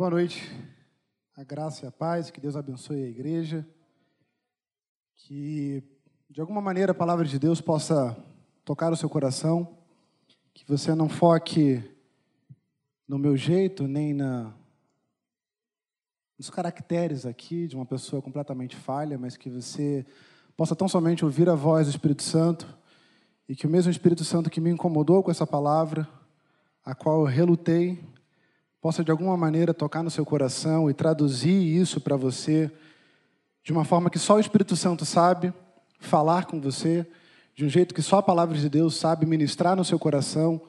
Boa noite. A graça e a paz, que Deus abençoe a igreja. Que, de alguma maneira, a palavra de Deus possa tocar o seu coração. Que você não foque no meu jeito, nem na, nos caracteres aqui de uma pessoa completamente falha, mas que você possa tão somente ouvir a voz do Espírito Santo e que o mesmo Espírito Santo que me incomodou com essa palavra, a qual eu relutei, possa de alguma maneira tocar no seu coração e traduzir isso para você de uma forma que só o Espírito Santo sabe falar com você, de um jeito que só a palavra de Deus sabe ministrar no seu coração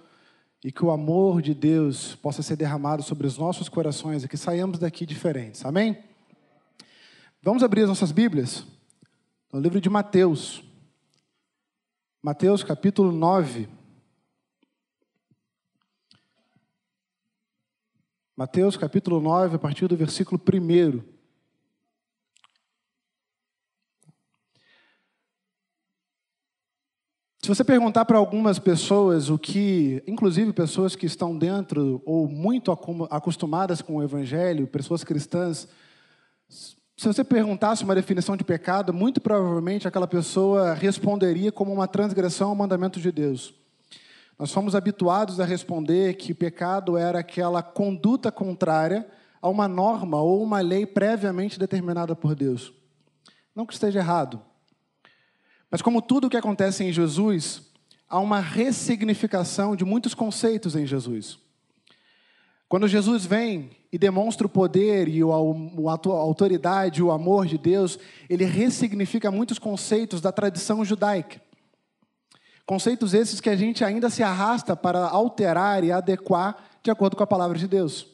e que o amor de Deus possa ser derramado sobre os nossos corações e que saiamos daqui diferentes. Amém? Vamos abrir as nossas Bíblias no livro de Mateus. Mateus capítulo 9. Mateus capítulo 9, a partir do versículo 1. Se você perguntar para algumas pessoas o que, inclusive pessoas que estão dentro ou muito acostumadas com o evangelho, pessoas cristãs, se você perguntasse uma definição de pecado, muito provavelmente aquela pessoa responderia como uma transgressão ao mandamento de Deus. Nós fomos habituados a responder que pecado era aquela conduta contrária a uma norma ou uma lei previamente determinada por Deus. Não que esteja errado. Mas, como tudo o que acontece em Jesus, há uma ressignificação de muitos conceitos em Jesus. Quando Jesus vem e demonstra o poder e a autoridade, o amor de Deus, ele ressignifica muitos conceitos da tradição judaica. Conceitos esses que a gente ainda se arrasta para alterar e adequar de acordo com a palavra de Deus.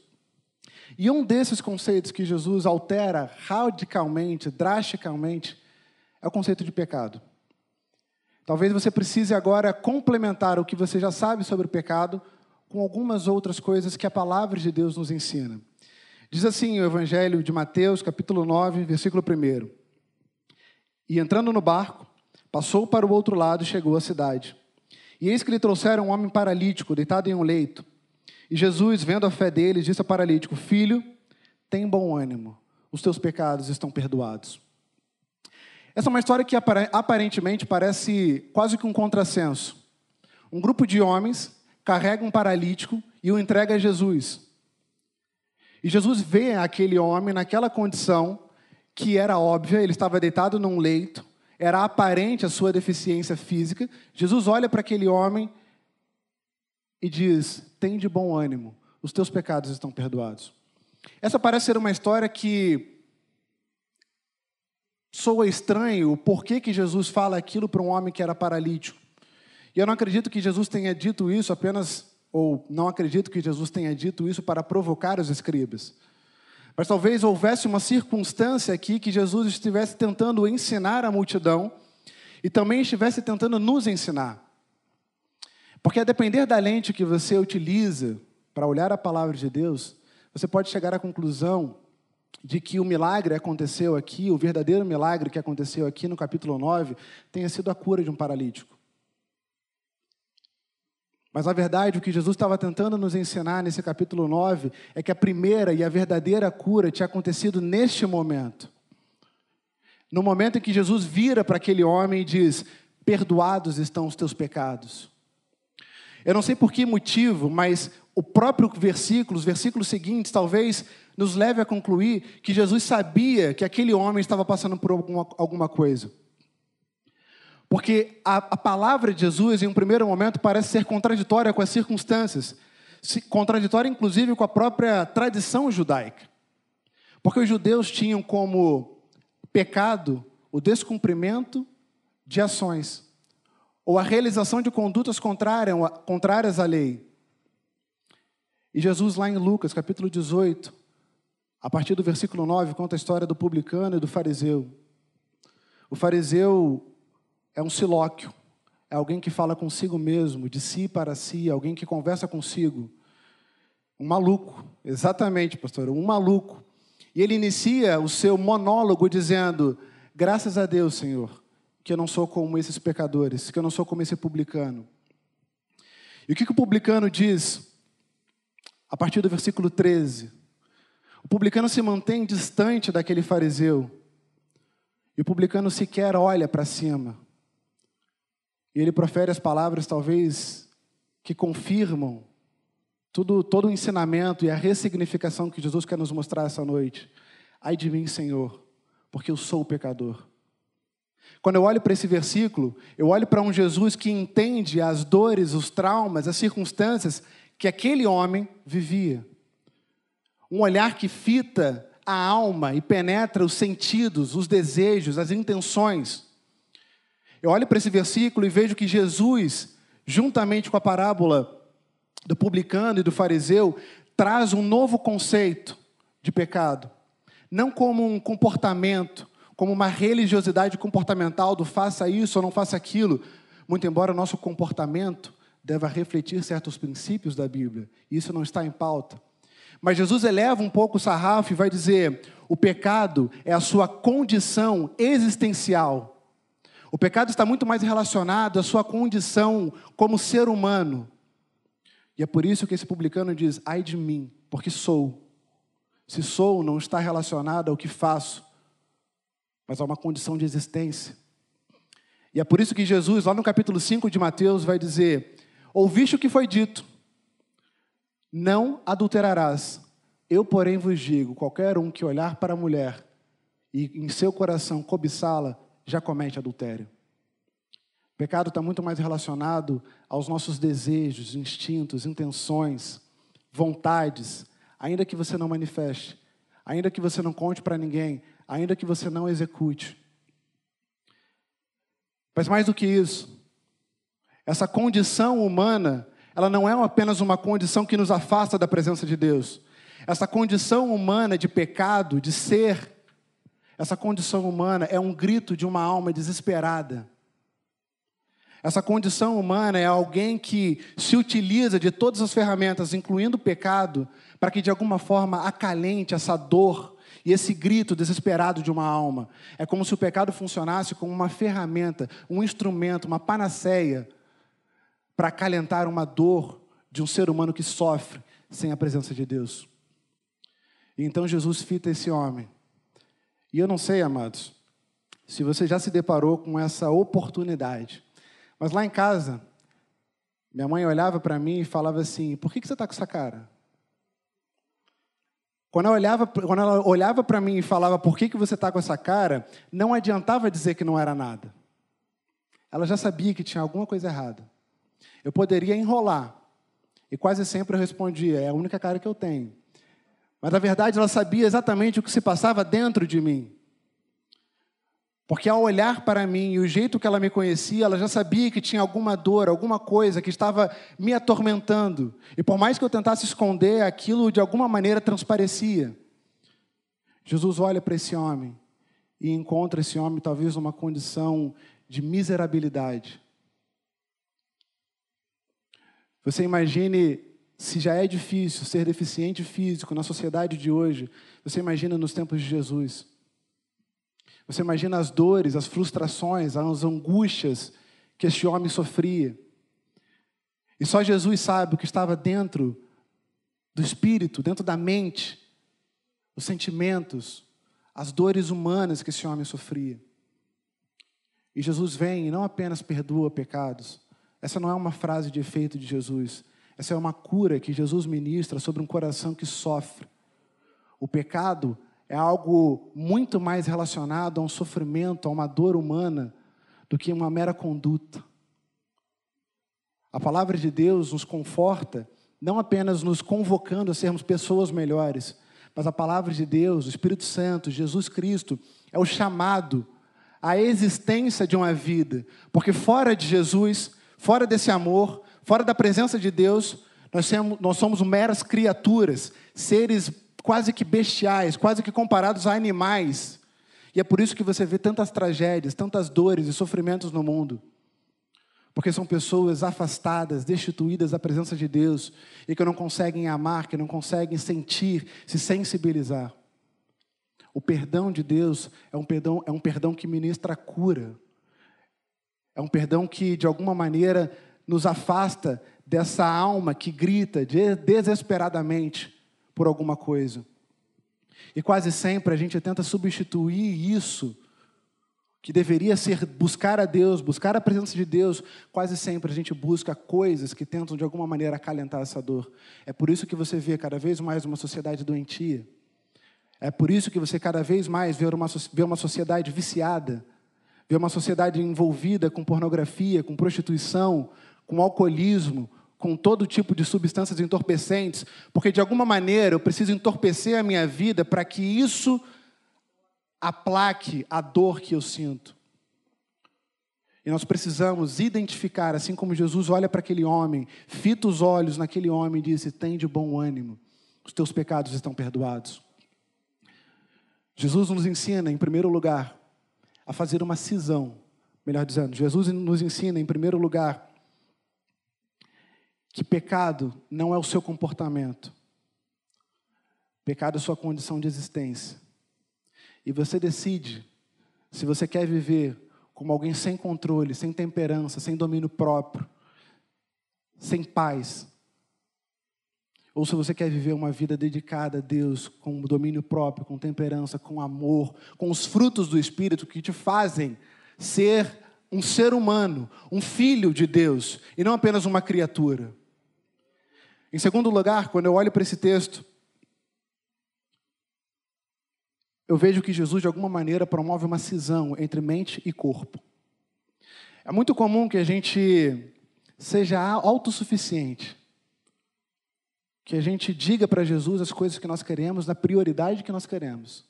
E um desses conceitos que Jesus altera radicalmente, drasticamente, é o conceito de pecado. Talvez você precise agora complementar o que você já sabe sobre o pecado com algumas outras coisas que a palavra de Deus nos ensina. Diz assim o Evangelho de Mateus, capítulo 9, versículo 1. E entrando no barco, Passou para o outro lado e chegou à cidade. E eis que lhe trouxeram um homem paralítico, deitado em um leito. E Jesus, vendo a fé dele, disse ao paralítico: Filho, tem bom ânimo, os teus pecados estão perdoados. Essa é uma história que aparentemente parece quase que um contrassenso. Um grupo de homens carrega um paralítico e o entrega a Jesus. E Jesus vê aquele homem naquela condição que era óbvia, ele estava deitado num leito, era aparente a sua deficiência física. Jesus olha para aquele homem e diz: Tem de bom ânimo, os teus pecados estão perdoados. Essa parece ser uma história que soa estranho o porquê que Jesus fala aquilo para um homem que era paralítico. E eu não acredito que Jesus tenha dito isso apenas, ou não acredito que Jesus tenha dito isso para provocar os escribas. Mas talvez houvesse uma circunstância aqui que Jesus estivesse tentando ensinar a multidão e também estivesse tentando nos ensinar. Porque a depender da lente que você utiliza para olhar a palavra de Deus, você pode chegar à conclusão de que o milagre aconteceu aqui, o verdadeiro milagre que aconteceu aqui no capítulo 9, tenha sido a cura de um paralítico. Mas na verdade, o que Jesus estava tentando nos ensinar nesse capítulo 9 é que a primeira e a verdadeira cura tinha acontecido neste momento. No momento em que Jesus vira para aquele homem e diz: Perdoados estão os teus pecados. Eu não sei por que motivo, mas o próprio versículo, os versículos seguintes, talvez nos leve a concluir que Jesus sabia que aquele homem estava passando por alguma, alguma coisa. Porque a, a, palavra de Jesus, em um primeiro momento, parece ser contraditória com as circunstâncias, contraditória inclusive com a própria tradição judaica. Porque os judeus tinham como pecado o descumprimento de ações, ou a realização de condutas contrárias à lei. E Jesus, lá em Lucas, capítulo 18, a partir do versículo 9, conta a história do publicano e do fariseu. O fariseu é um silóquio, é alguém que fala consigo mesmo, de si para si, alguém que conversa consigo. Um maluco, exatamente, pastor, um maluco. E ele inicia o seu monólogo dizendo: Graças a Deus, Senhor, que eu não sou como esses pecadores, que eu não sou como esse publicano. E o que, que o publicano diz a partir do versículo 13? O publicano se mantém distante daquele fariseu. E o publicano sequer olha para cima. E ele profere as palavras, talvez, que confirmam tudo, todo o ensinamento e a ressignificação que Jesus quer nos mostrar essa noite. Ai de mim, Senhor, porque eu sou pecador. Quando eu olho para esse versículo, eu olho para um Jesus que entende as dores, os traumas, as circunstâncias que aquele homem vivia. Um olhar que fita a alma e penetra os sentidos, os desejos, as intenções. Eu olho para esse versículo e vejo que Jesus, juntamente com a parábola do publicano e do fariseu, traz um novo conceito de pecado. Não como um comportamento, como uma religiosidade comportamental do faça isso ou não faça aquilo, muito embora o nosso comportamento deva refletir certos princípios da Bíblia. Isso não está em pauta. Mas Jesus eleva um pouco o sarrafo e vai dizer: o pecado é a sua condição existencial. O pecado está muito mais relacionado à sua condição como ser humano. E é por isso que esse publicano diz: ai de mim, porque sou. Se sou, não está relacionado ao que faço, mas a uma condição de existência. E é por isso que Jesus, lá no capítulo 5 de Mateus, vai dizer: Ouviste o que foi dito, não adulterarás. Eu, porém, vos digo: qualquer um que olhar para a mulher e em seu coração cobiçá-la, já comete adultério. O pecado está muito mais relacionado aos nossos desejos, instintos, intenções, vontades, ainda que você não manifeste, ainda que você não conte para ninguém, ainda que você não execute. Mas mais do que isso, essa condição humana, ela não é apenas uma condição que nos afasta da presença de Deus. Essa condição humana de pecado, de ser, essa condição humana é um grito de uma alma desesperada. Essa condição humana é alguém que se utiliza de todas as ferramentas, incluindo o pecado, para que de alguma forma acalente essa dor e esse grito desesperado de uma alma. É como se o pecado funcionasse como uma ferramenta, um instrumento, uma panaceia para acalentar uma dor de um ser humano que sofre sem a presença de Deus. E então Jesus fita esse homem. E eu não sei, amados, se você já se deparou com essa oportunidade. Mas lá em casa, minha mãe olhava para mim e falava assim: por que, que você está com essa cara? Quando ela olhava, quando ela olhava para mim e falava, por que, que você está com essa cara, não adiantava dizer que não era nada. Ela já sabia que tinha alguma coisa errada. Eu poderia enrolar. E quase sempre eu respondia, é a única cara que eu tenho. Mas na verdade ela sabia exatamente o que se passava dentro de mim. Porque ao olhar para mim e o jeito que ela me conhecia, ela já sabia que tinha alguma dor, alguma coisa que estava me atormentando. E por mais que eu tentasse esconder, aquilo de alguma maneira transparecia. Jesus olha para esse homem e encontra esse homem talvez numa condição de miserabilidade. Você imagine se já é difícil ser deficiente físico na sociedade de hoje, você imagina nos tempos de Jesus. Você imagina as dores, as frustrações, as angústias que este homem sofria. E só Jesus sabe o que estava dentro do espírito, dentro da mente, os sentimentos, as dores humanas que esse homem sofria. E Jesus vem e não apenas perdoa pecados. Essa não é uma frase de efeito de Jesus. Essa é uma cura que Jesus ministra sobre um coração que sofre. O pecado é algo muito mais relacionado a um sofrimento, a uma dor humana, do que uma mera conduta. A palavra de Deus nos conforta, não apenas nos convocando a sermos pessoas melhores, mas a palavra de Deus, o Espírito Santo, Jesus Cristo, é o chamado à existência de uma vida, porque fora de Jesus, fora desse amor, fora da presença de Deus, nós somos, meras criaturas, seres quase que bestiais, quase que comparados a animais. E é por isso que você vê tantas tragédias, tantas dores e sofrimentos no mundo. Porque são pessoas afastadas, destituídas da presença de Deus e que não conseguem amar, que não conseguem sentir, se sensibilizar. O perdão de Deus é um perdão, é um perdão que ministra a cura. É um perdão que, de alguma maneira, nos afasta dessa alma que grita desesperadamente por alguma coisa. E quase sempre a gente tenta substituir isso, que deveria ser buscar a Deus, buscar a presença de Deus, quase sempre a gente busca coisas que tentam de alguma maneira acalentar essa dor. É por isso que você vê cada vez mais uma sociedade doentia. É por isso que você cada vez mais vê uma, vê uma sociedade viciada, vê uma sociedade envolvida com pornografia, com prostituição, com alcoolismo, com todo tipo de substâncias entorpecentes, porque de alguma maneira eu preciso entorpecer a minha vida para que isso aplaque a dor que eu sinto. E nós precisamos identificar, assim como Jesus olha para aquele homem, fita os olhos naquele homem e disse: Tem de bom ânimo, os teus pecados estão perdoados. Jesus nos ensina, em primeiro lugar, a fazer uma cisão. Melhor dizendo, Jesus nos ensina, em primeiro lugar, que pecado não é o seu comportamento, pecado é sua condição de existência. E você decide se você quer viver como alguém sem controle, sem temperança, sem domínio próprio, sem paz, ou se você quer viver uma vida dedicada a Deus, com domínio próprio, com temperança, com amor, com os frutos do Espírito que te fazem ser um ser humano, um filho de Deus, e não apenas uma criatura. Em segundo lugar, quando eu olho para esse texto, eu vejo que Jesus, de alguma maneira, promove uma cisão entre mente e corpo. É muito comum que a gente seja autossuficiente, que a gente diga para Jesus as coisas que nós queremos, na prioridade que nós queremos.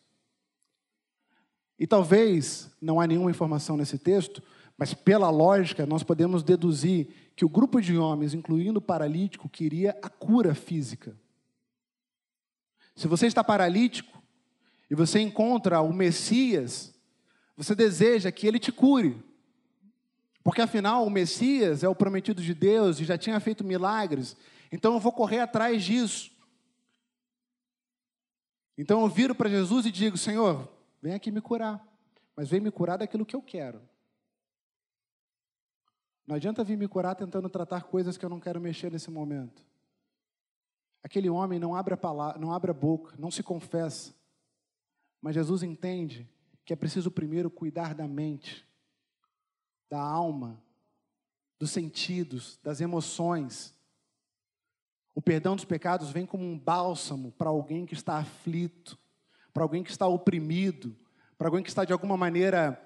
E talvez não há nenhuma informação nesse texto, mas pela lógica nós podemos deduzir que o grupo de homens, incluindo o paralítico, queria a cura física. Se você está paralítico e você encontra o Messias, você deseja que ele te cure. Porque afinal, o Messias é o prometido de Deus e já tinha feito milagres, então eu vou correr atrás disso. Então eu viro para Jesus e digo: Senhor, vem aqui me curar, mas vem me curar daquilo que eu quero. Não adianta vir me curar tentando tratar coisas que eu não quero mexer nesse momento. Aquele homem não abre a palavra, não abre a boca, não se confessa. Mas Jesus entende que é preciso primeiro cuidar da mente, da alma, dos sentidos, das emoções. O perdão dos pecados vem como um bálsamo para alguém que está aflito, para alguém que está oprimido, para alguém que está de alguma maneira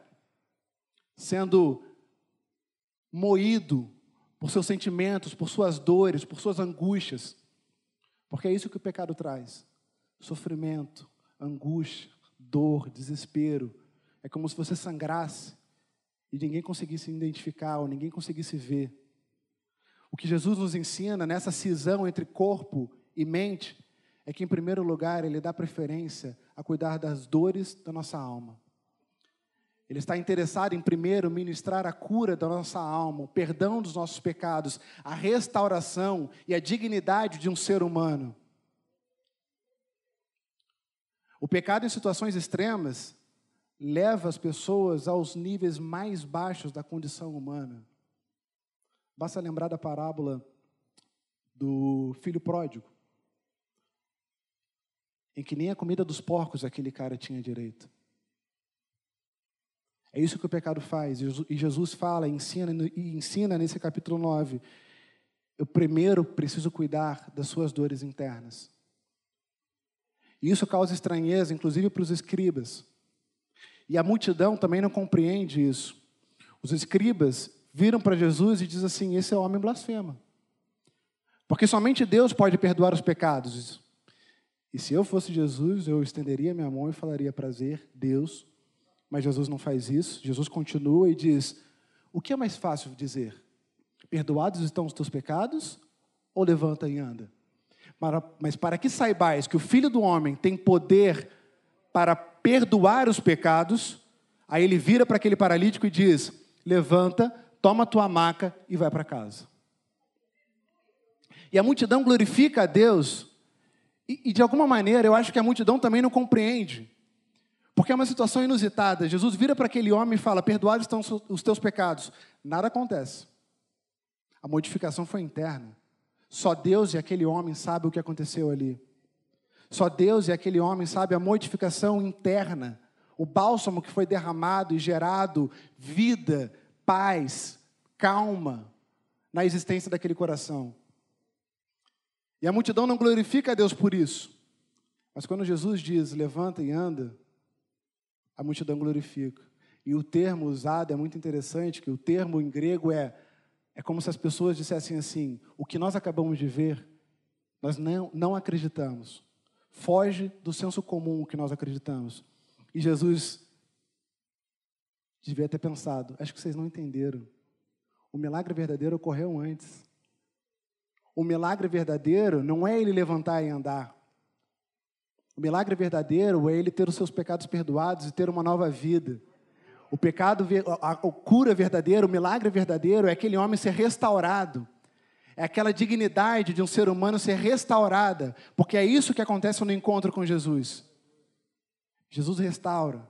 sendo moído por seus sentimentos, por suas dores, por suas angústias. Porque é isso que o pecado traz: sofrimento, angústia, dor, desespero. É como se você sangrasse e ninguém conseguisse identificar ou ninguém conseguisse ver. O que Jesus nos ensina nessa cisão entre corpo e mente é que, em primeiro lugar, Ele dá preferência a cuidar das dores da nossa alma. Ele está interessado em, primeiro, ministrar a cura da nossa alma, o perdão dos nossos pecados, a restauração e a dignidade de um ser humano. O pecado em situações extremas leva as pessoas aos níveis mais baixos da condição humana. Basta lembrar da parábola do filho pródigo, em que nem a comida dos porcos aquele cara tinha direito. É isso que o pecado faz. E Jesus fala, ensina, e ensina nesse capítulo 9. Eu primeiro preciso cuidar das suas dores internas. E isso causa estranheza, inclusive para os escribas. E a multidão também não compreende isso. Os escribas viram para Jesus e dizem assim: esse é homem blasfema. Porque somente Deus pode perdoar os pecados. E se eu fosse Jesus, eu estenderia minha mão e falaria: prazer, Deus, mas Jesus não faz isso. Jesus continua e diz: O que é mais fácil dizer? Perdoados estão os teus pecados? Ou levanta e anda? Mas para que saibais que o Filho do Homem tem poder para perdoar os pecados, aí ele vira para aquele paralítico e diz: Levanta, toma tua maca e vai para casa. E a multidão glorifica a Deus, e, e de alguma maneira eu acho que a multidão também não compreende. Porque é uma situação inusitada. Jesus vira para aquele homem e fala: Perdoados estão os teus pecados. Nada acontece. A modificação foi interna. Só Deus e aquele homem sabem o que aconteceu ali. Só Deus e aquele homem sabe a modificação interna, o bálsamo que foi derramado e gerado vida, paz, calma na existência daquele coração. E a multidão não glorifica a Deus por isso. Mas quando Jesus diz levanta e anda, a multidão glorifica. E o termo usado é muito interessante, que o termo em grego é é como se as pessoas dissessem assim: o que nós acabamos de ver, nós não, não acreditamos. Foge do senso comum que nós acreditamos. E Jesus devia ter pensado: acho que vocês não entenderam. O milagre verdadeiro ocorreu antes. O milagre verdadeiro não é ele levantar e andar. O milagre verdadeiro é ele ter os seus pecados perdoados e ter uma nova vida. O pecado, a, cura verdadeira, o milagre verdadeiro é aquele homem ser restaurado. É aquela dignidade de um ser humano ser restaurada, porque é isso que acontece no encontro com Jesus. Jesus restaura,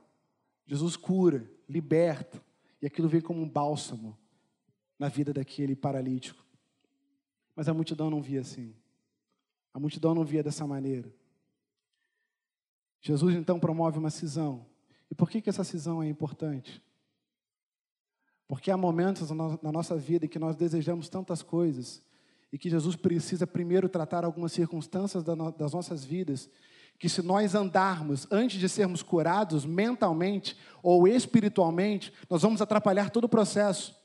Jesus cura, liberta, e aquilo vem como um bálsamo na vida daquele paralítico. Mas a multidão não via assim. A multidão não via dessa maneira. Jesus então promove uma cisão. E por que, que essa cisão é importante? Porque há momentos na nossa vida em que nós desejamos tantas coisas e que Jesus precisa primeiro tratar algumas circunstâncias das nossas vidas, que se nós andarmos antes de sermos curados mentalmente ou espiritualmente, nós vamos atrapalhar todo o processo.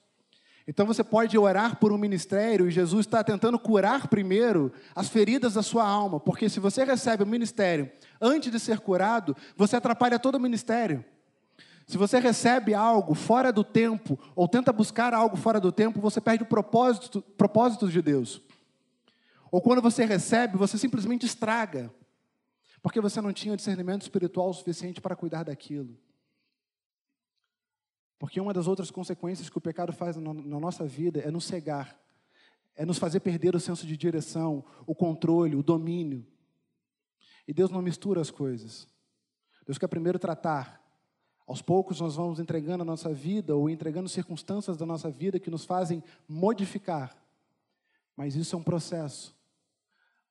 Então você pode orar por um ministério e Jesus está tentando curar primeiro as feridas da sua alma, porque se você recebe o ministério antes de ser curado, você atrapalha todo o ministério. Se você recebe algo fora do tempo, ou tenta buscar algo fora do tempo, você perde o propósito, propósito de Deus. Ou quando você recebe, você simplesmente estraga, porque você não tinha discernimento espiritual suficiente para cuidar daquilo. Porque uma das outras consequências que o pecado faz na nossa vida é nos cegar, é nos fazer perder o senso de direção, o controle, o domínio. E Deus não mistura as coisas. Deus quer primeiro tratar. Aos poucos nós vamos entregando a nossa vida ou entregando circunstâncias da nossa vida que nos fazem modificar. Mas isso é um processo.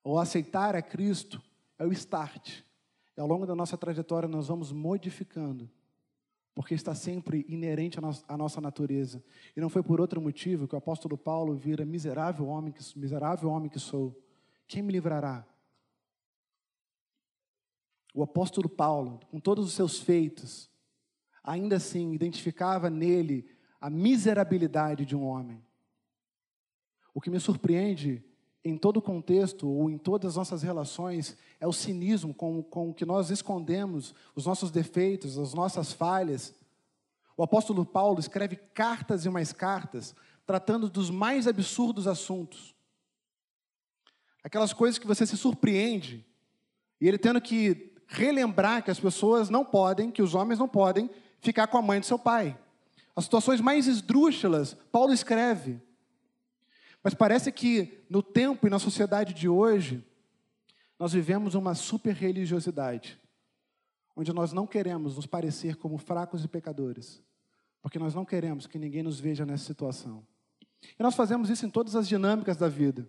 O aceitar a Cristo é o start. E ao longo da nossa trajetória nós vamos modificando. Porque está sempre inerente à nossa natureza. E não foi por outro motivo que o apóstolo Paulo vira miserável homem que, miserável homem que sou. Quem me livrará? O apóstolo Paulo, com todos os seus feitos, ainda assim identificava nele a miserabilidade de um homem. O que me surpreende em todo contexto ou em todas as nossas relações é o cinismo com, com que nós escondemos os nossos defeitos, as nossas falhas. O apóstolo Paulo escreve cartas e mais cartas, tratando dos mais absurdos assuntos. Aquelas coisas que você se surpreende, e ele tendo que relembrar que as pessoas não podem, que os homens não podem ficar com a mãe do seu pai. As situações mais esdrúxulas, Paulo escreve. Mas parece que no tempo e na sociedade de hoje, nós vivemos uma super religiosidade, onde nós não queremos nos parecer como fracos e pecadores, porque nós não queremos que ninguém nos veja nessa situação. E nós fazemos isso em todas as dinâmicas da vida.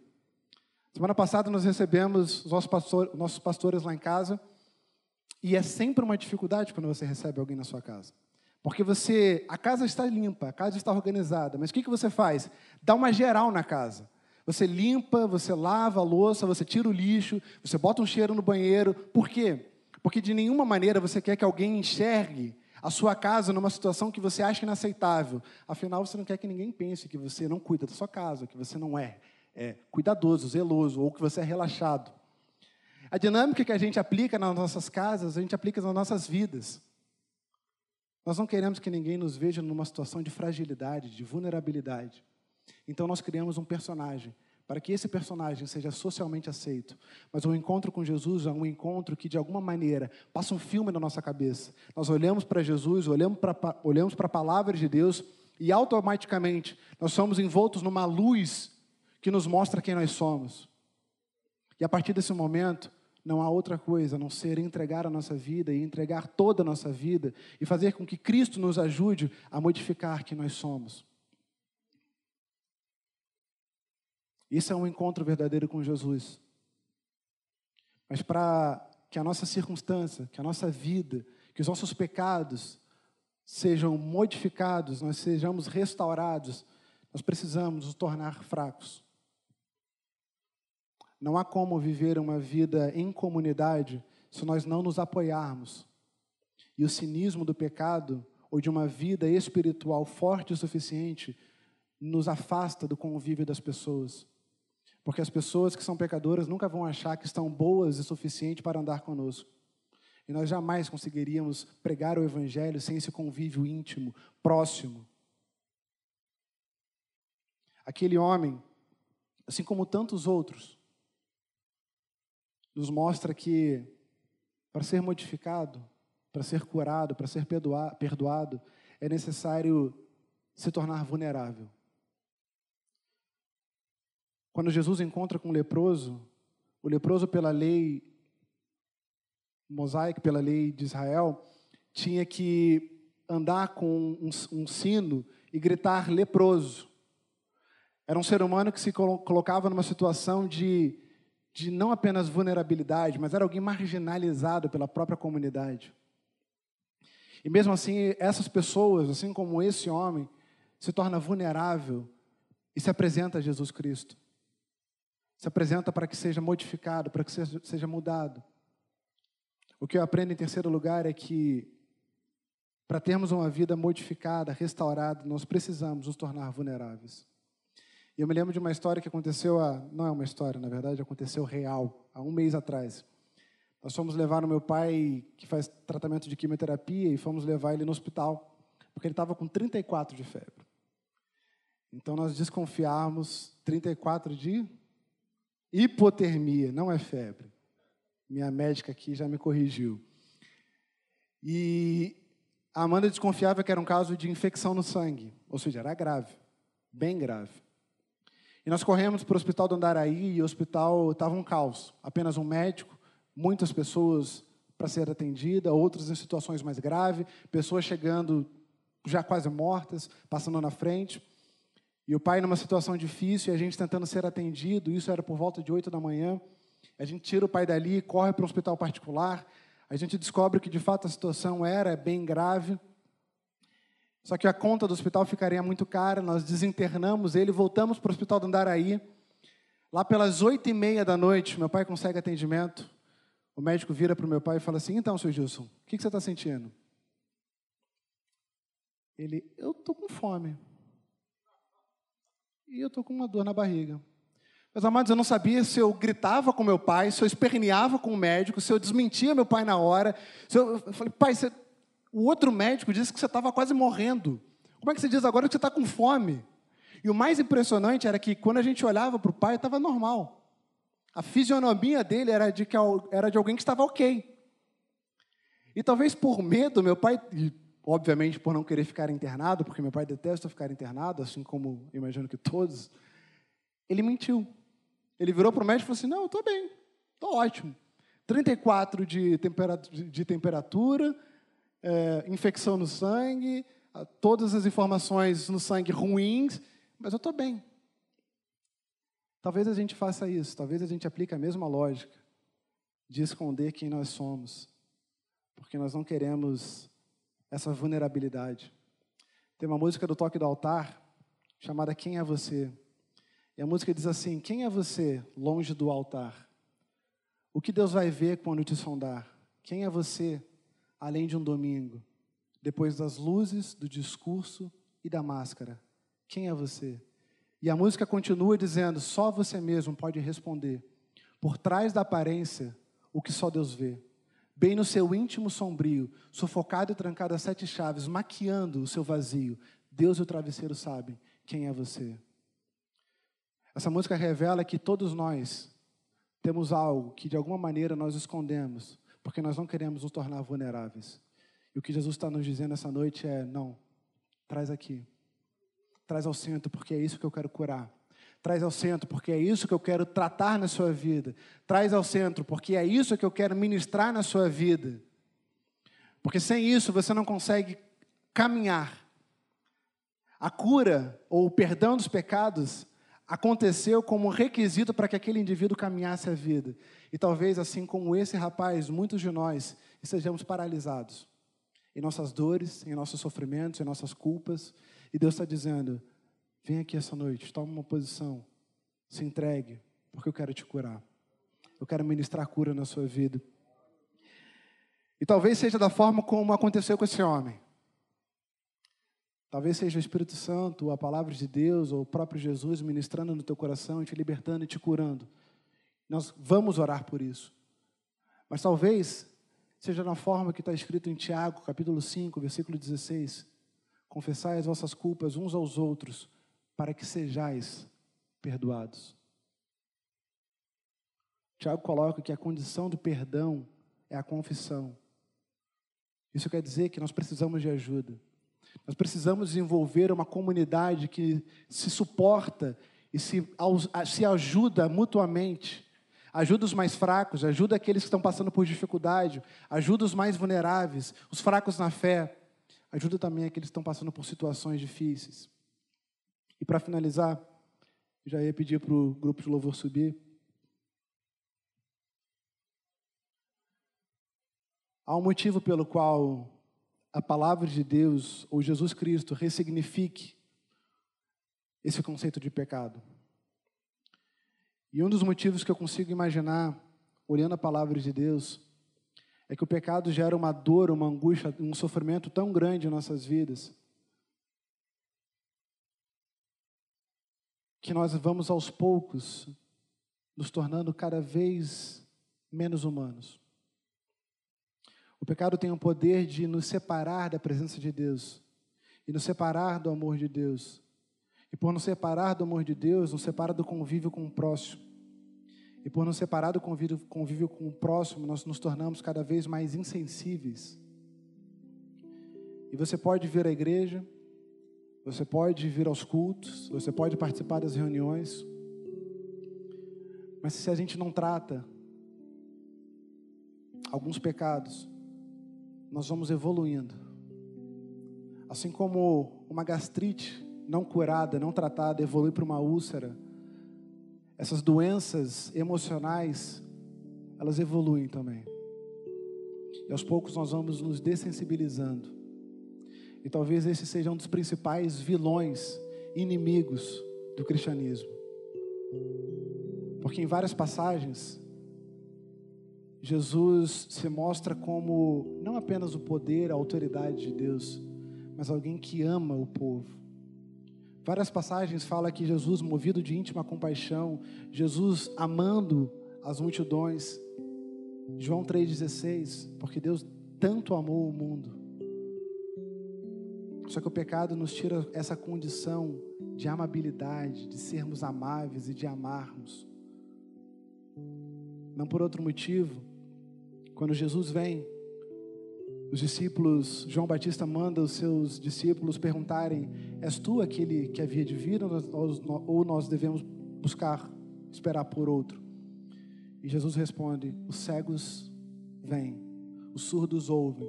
Semana passada nós recebemos os nossos, pastor, nossos pastores lá em casa e é sempre uma dificuldade quando você recebe alguém na sua casa. Porque você, a casa está limpa, a casa está organizada, mas o que, que você faz? Dá uma geral na casa. Você limpa, você lava a louça, você tira o lixo, você bota um cheiro no banheiro. Por quê? Porque de nenhuma maneira você quer que alguém enxergue a sua casa numa situação que você acha inaceitável. Afinal, você não quer que ninguém pense que você não cuida da sua casa, que você não é, é cuidadoso, zeloso, ou que você é relaxado. A dinâmica que a gente aplica nas nossas casas, a gente aplica nas nossas vidas. Nós não queremos que ninguém nos veja numa situação de fragilidade, de vulnerabilidade. Então nós criamos um personagem, para que esse personagem seja socialmente aceito. Mas o encontro com Jesus é um encontro que, de alguma maneira, passa um filme na nossa cabeça. Nós olhamos para Jesus, olhamos para, olhamos para a palavra de Deus e automaticamente nós somos envoltos numa luz que nos mostra quem nós somos. E a partir desse momento, não há outra coisa a não ser entregar a nossa vida e entregar toda a nossa vida e fazer com que Cristo nos ajude a modificar quem nós somos. Isso é um encontro verdadeiro com Jesus. Mas para que a nossa circunstância, que a nossa vida, que os nossos pecados sejam modificados, nós sejamos restaurados, nós precisamos nos tornar fracos. Não há como viver uma vida em comunidade se nós não nos apoiarmos. E o cinismo do pecado, ou de uma vida espiritual forte o suficiente, nos afasta do convívio das pessoas. Porque as pessoas que são pecadoras nunca vão achar que estão boas o suficiente para andar conosco. E nós jamais conseguiríamos pregar o Evangelho sem esse convívio íntimo, próximo. Aquele homem, assim como tantos outros, nos mostra que para ser modificado, para ser curado, para ser perdoado, é necessário se tornar vulnerável. Quando Jesus encontra com o leproso, o leproso, pela lei mosaica, pela lei de Israel, tinha que andar com um, um sino e gritar leproso. Era um ser humano que se colocava numa situação de, de não apenas vulnerabilidade, mas era alguém marginalizado pela própria comunidade. E mesmo assim, essas pessoas, assim como esse homem, se torna vulnerável e se apresenta a Jesus Cristo. Se apresenta para que seja modificado, para que seja, mudado. O que eu aprendo em terceiro lugar é que, para termos uma vida modificada, restaurada, nós precisamos nos tornar vulneráveis. E eu me lembro de uma história que aconteceu há. Não é uma história, na verdade, aconteceu real, há um mês atrás. Nós fomos levar o meu pai, que faz tratamento de quimioterapia, e fomos levar ele no hospital, porque ele estava com 34 de febre. Então nós desconfiamos 34 de hipotermia, não é febre. Minha médica aqui já me corrigiu. E a Amanda desconfiava que era um caso de infecção no sangue, ou seja, era grave, bem grave. E nós corremos para o hospital do Andaraí e o hospital estava um caos. Apenas um médico, muitas pessoas para ser atendida, outras em situações mais graves, pessoas chegando já quase mortas, passando na frente. E o pai numa situação difícil e a gente tentando ser atendido, isso era por volta de 8 da manhã. A gente tira o pai dali, corre para um hospital particular. A gente descobre que de fato a situação era bem grave. Só que a conta do hospital ficaria muito cara. Nós desinternamos ele, voltamos para o hospital do Andaraí. Lá pelas oito e meia da noite, meu pai consegue atendimento. O médico vira para o meu pai e fala assim: Então, seu Gilson, o que, que você está sentindo? Ele, eu estou com fome. E eu estou com uma dor na barriga. Meus amados, eu não sabia se eu gritava com meu pai, se eu esperneava com o médico, se eu desmentia meu pai na hora. Eu, eu, falei, pai, você... o outro médico disse que você estava quase morrendo. Como é que você diz agora que você está com fome? E o mais impressionante era que quando a gente olhava para o pai, estava normal. A fisionomia dele era de, que, era de alguém que estava ok. E talvez por medo, meu pai, e obviamente por não querer ficar internado, porque meu pai detesta ficar internado, assim como imagino que todos, ele mentiu. Ele virou para o médico e falou assim: Não, estou bem, estou ótimo. 34 de de temperatura é, infecção no sangue, todas as informações no sangue ruins, mas eu estou bem. Talvez a gente faça isso, talvez a gente aplique a mesma lógica de esconder quem nós somos, porque nós não queremos essa vulnerabilidade. Tem uma música do Toque do Altar chamada Quem é Você? E a música diz assim: Quem é você longe do altar? O que Deus vai ver quando te sondar? Quem é você além de um domingo? Depois das luzes, do discurso e da máscara. Quem é você? E a música continua dizendo: Só você mesmo pode responder. Por trás da aparência, o que só Deus vê. Bem no seu íntimo sombrio, sufocado e trancado a sete chaves, maquiando o seu vazio, Deus e o travesseiro sabem quem é você. Essa música revela que todos nós temos algo que de alguma maneira nós escondemos, porque nós não queremos nos tornar vulneráveis. E o que Jesus está nos dizendo essa noite é: não, traz aqui, traz ao centro, porque é isso que eu quero curar. Traz ao centro, porque é isso que eu quero tratar na sua vida. Traz ao centro, porque é isso que eu quero ministrar na sua vida. Porque sem isso você não consegue caminhar. A cura ou o perdão dos pecados aconteceu como requisito para que aquele indivíduo caminhasse a vida. E talvez, assim como esse rapaz, muitos de nós estejamos paralisados em nossas dores, em nossos sofrimentos, em nossas culpas. E Deus está dizendo: vem aqui essa noite, toma uma posição, se entregue, porque eu quero te curar. Eu quero ministrar cura na sua vida. E talvez seja da forma como aconteceu com esse homem. Talvez seja o Espírito Santo, a palavra de Deus, ou o próprio Jesus ministrando no teu coração, te libertando e te curando. Nós vamos orar por isso. Mas talvez seja na forma que está escrito em Tiago, capítulo 5, versículo 16: Confessai as vossas culpas uns aos outros, para que sejais perdoados. Tiago coloca que a condição do perdão é a confissão. Isso quer dizer que nós precisamos de ajuda. Nós precisamos desenvolver uma comunidade que se suporta e se, se ajuda mutuamente. Ajuda os mais fracos, ajuda aqueles que estão passando por dificuldade, ajuda os mais vulneráveis, os fracos na fé, ajuda também aqueles que estão passando por situações difíceis. E para finalizar, já ia pedir para o grupo de louvor subir. Há um motivo pelo qual a palavra de Deus, ou Jesus Cristo, ressignifique esse conceito de pecado. E um dos motivos que eu consigo imaginar, olhando a palavra de Deus, é que o pecado gera uma dor, uma angústia, um sofrimento tão grande em nossas vidas, que nós vamos aos poucos nos tornando cada vez menos humanos. O pecado tem o poder de nos separar da presença de Deus e nos separar do amor de Deus. E por nos separar do amor de Deus, nos separa do convívio com o próximo. E por nos separar do convívio, convívio com o próximo, nós nos tornamos cada vez mais insensíveis. E você pode vir à igreja, você pode vir aos cultos, você pode participar das reuniões, mas se a gente não trata alguns pecados, nós vamos evoluindo. Assim como uma gastrite não curada, não tratada, evolui para uma úlcera, essas doenças emocionais, elas evoluem também. E aos poucos nós vamos nos dessensibilizando. E talvez esse seja um dos principais vilões, inimigos do cristianismo. Porque em várias passagens, Jesus se mostra como não apenas o poder, a autoridade de Deus, mas alguém que ama o povo. Várias passagens falam que Jesus, movido de íntima compaixão, Jesus amando as multidões. João 3,16, porque Deus tanto amou o mundo. Só que o pecado nos tira essa condição de amabilidade, de sermos amáveis e de amarmos. Não por outro motivo, quando Jesus vem, os discípulos, João Batista manda os seus discípulos perguntarem: És tu aquele que havia de vir ou nós devemos buscar, esperar por outro? E Jesus responde: Os cegos vêm, os surdos ouvem.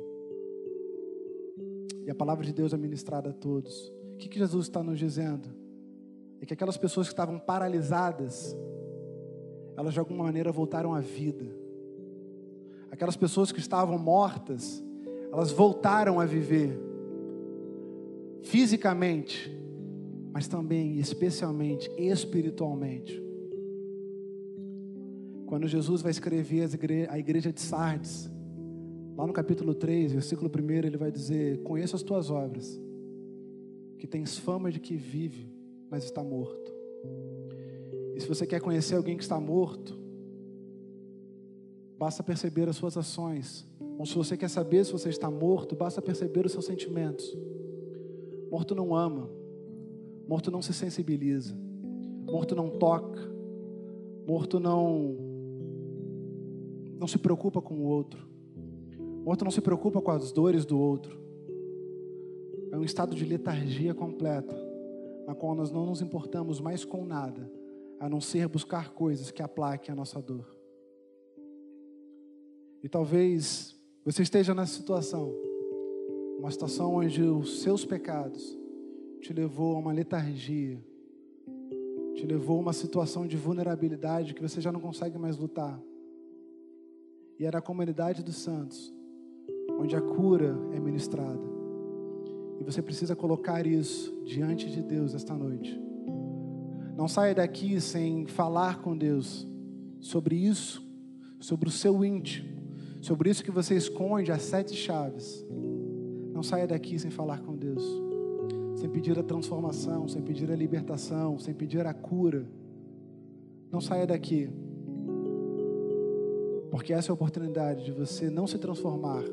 E a palavra de Deus é ministrada a todos. O que, que Jesus está nos dizendo? É que aquelas pessoas que estavam paralisadas, elas de alguma maneira voltaram à vida aquelas pessoas que estavam mortas, elas voltaram a viver fisicamente, mas também, especialmente, espiritualmente. Quando Jesus vai escrever a igreja de Sardes, lá no capítulo 3, versículo 1, ele vai dizer: Conheço as tuas obras, que tens fama de que vive, mas está morto. E se você quer conhecer alguém que está morto, basta perceber as suas ações. Ou se você quer saber se você está morto, basta perceber os seus sentimentos. Morto não ama, morto não se sensibiliza, morto não toca, morto não não se preocupa com o outro. Morto não se preocupa com as dores do outro. É um estado de letargia completa, na qual nós não nos importamos mais com nada, a não ser buscar coisas que aplaquem a nossa dor. E talvez você esteja nessa situação, uma situação onde os seus pecados te levou a uma letargia, te levou a uma situação de vulnerabilidade que você já não consegue mais lutar. E é na comunidade dos santos onde a cura é ministrada. E você precisa colocar isso diante de Deus esta noite. Não saia daqui sem falar com Deus sobre isso, sobre o seu íntimo, sobre isso que você esconde as sete chaves. Não saia daqui sem falar com Deus, sem pedir a transformação, sem pedir a libertação, sem pedir a cura. Não saia daqui, porque essa é a oportunidade de você não se transformar,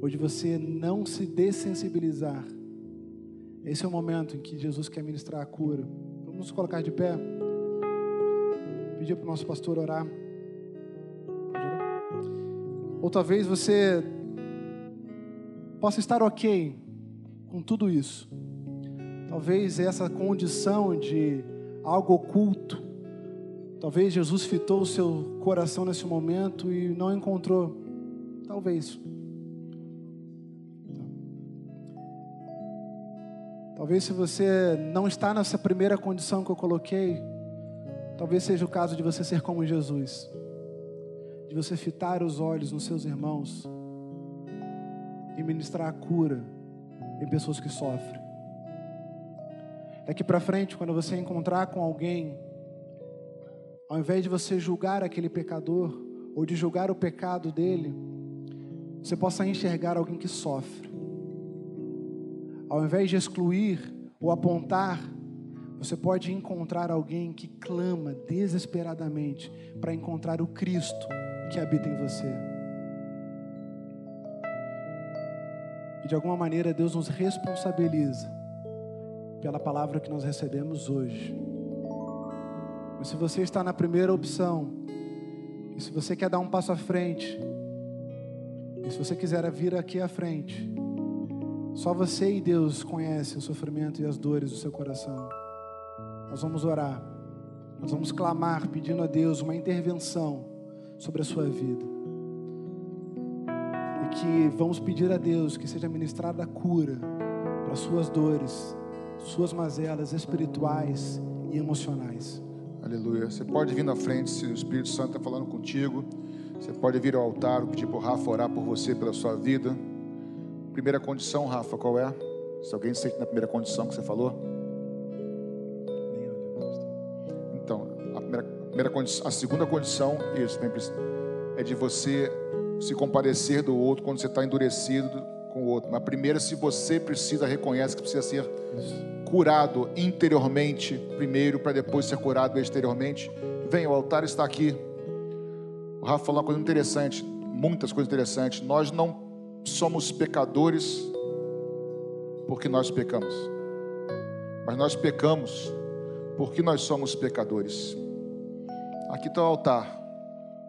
ou de você não se dessensibilizar. Esse é o momento em que Jesus quer ministrar a cura. Vamos colocar de pé. Pedir para o nosso pastor orar. Ou talvez você possa estar ok com tudo isso. Talvez essa condição de algo oculto. Talvez Jesus fitou o seu coração nesse momento e não encontrou. Talvez. Talvez se você não está nessa primeira condição que eu coloquei, talvez seja o caso de você ser como Jesus, de você fitar os olhos nos seus irmãos e ministrar a cura em pessoas que sofrem. Daqui para frente, quando você encontrar com alguém, ao invés de você julgar aquele pecador ou de julgar o pecado dele, você possa enxergar alguém que sofre ao invés de excluir ou apontar, você pode encontrar alguém que clama desesperadamente para encontrar o Cristo que habita em você. E de alguma maneira Deus nos responsabiliza pela palavra que nós recebemos hoje. Mas se você está na primeira opção, e se você quer dar um passo à frente, e se você quiser vir aqui à frente, só você e Deus conhecem o sofrimento e as dores do seu coração. Nós vamos orar, nós vamos clamar pedindo a Deus uma intervenção sobre a sua vida. E que vamos pedir a Deus que seja ministrada a cura para suas dores, suas mazelas espirituais e emocionais. Aleluia. Você pode vir na frente se o Espírito Santo está falando contigo. Você pode vir ao altar, pedir para o Rafa orar por você, pela sua vida. Primeira condição, Rafa, qual é? Se alguém sente na primeira condição que você falou? Então, a, primeira, a, primeira condição, a segunda condição, isso, é de você se compadecer do outro quando você está endurecido com o outro. Na primeira, se você precisa, reconhece que precisa ser curado interiormente primeiro, para depois ser curado exteriormente. Vem, o altar está aqui. O Rafa falou uma coisa interessante, muitas coisas interessantes. Nós não somos pecadores porque nós pecamos, mas nós pecamos porque nós somos pecadores. Aqui está o altar.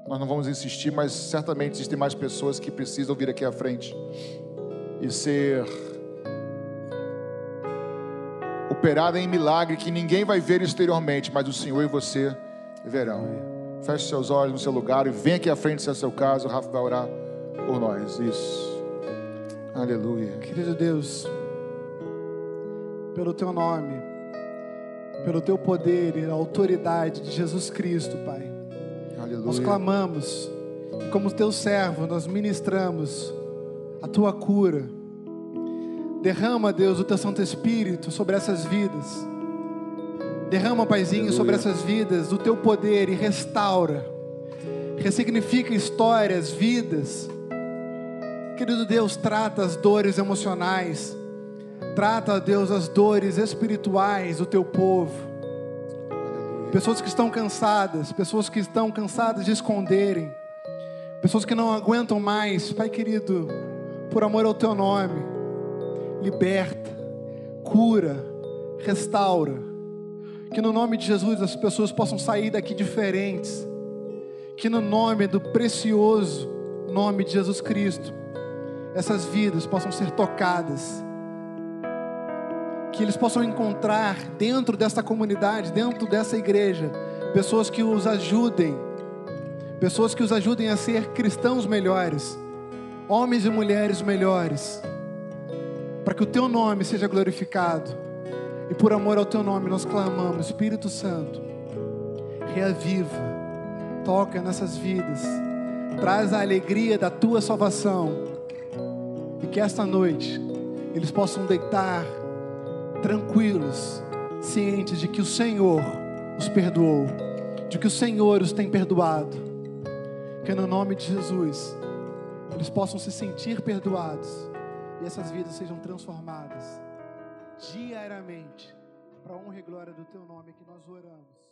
Nós não vamos insistir, mas certamente existem mais pessoas que precisam vir aqui à frente e ser operada em milagre que ninguém vai ver exteriormente, mas o Senhor e você verão. Feche seus olhos no seu lugar e vem aqui à frente se é seu caso. O Rafa vai orar por nós. Isso. Aleluia. Querido Deus, pelo teu nome, pelo teu poder e a autoridade de Jesus Cristo, Pai. Aleluia. Nós clamamos, e como teu servo, nós ministramos a tua cura. Derrama, Deus, o teu Santo Espírito sobre essas vidas. Derrama, Paizinho, Aleluia. sobre essas vidas o teu poder e restaura. Ressignifica histórias, vidas Querido Deus, trata as dores emocionais, trata, Deus, as dores espirituais do teu povo. Pessoas que estão cansadas, pessoas que estão cansadas de esconderem, pessoas que não aguentam mais, Pai querido, por amor ao teu nome, liberta, cura, restaura. Que no nome de Jesus as pessoas possam sair daqui diferentes. Que no nome do precioso nome de Jesus Cristo, essas vidas possam ser tocadas, que eles possam encontrar dentro dessa comunidade, dentro dessa igreja, pessoas que os ajudem, pessoas que os ajudem a ser cristãos melhores, homens e mulheres melhores, para que o teu nome seja glorificado. E por amor ao teu nome nós clamamos, Espírito Santo, reaviva, toca nessas vidas, traz a alegria da tua salvação. E que esta noite eles possam deitar tranquilos, cientes de que o Senhor os perdoou, de que o Senhor os tem perdoado. Que no nome de Jesus eles possam se sentir perdoados e essas vidas sejam transformadas diariamente para a honra e glória do teu nome que nós oramos.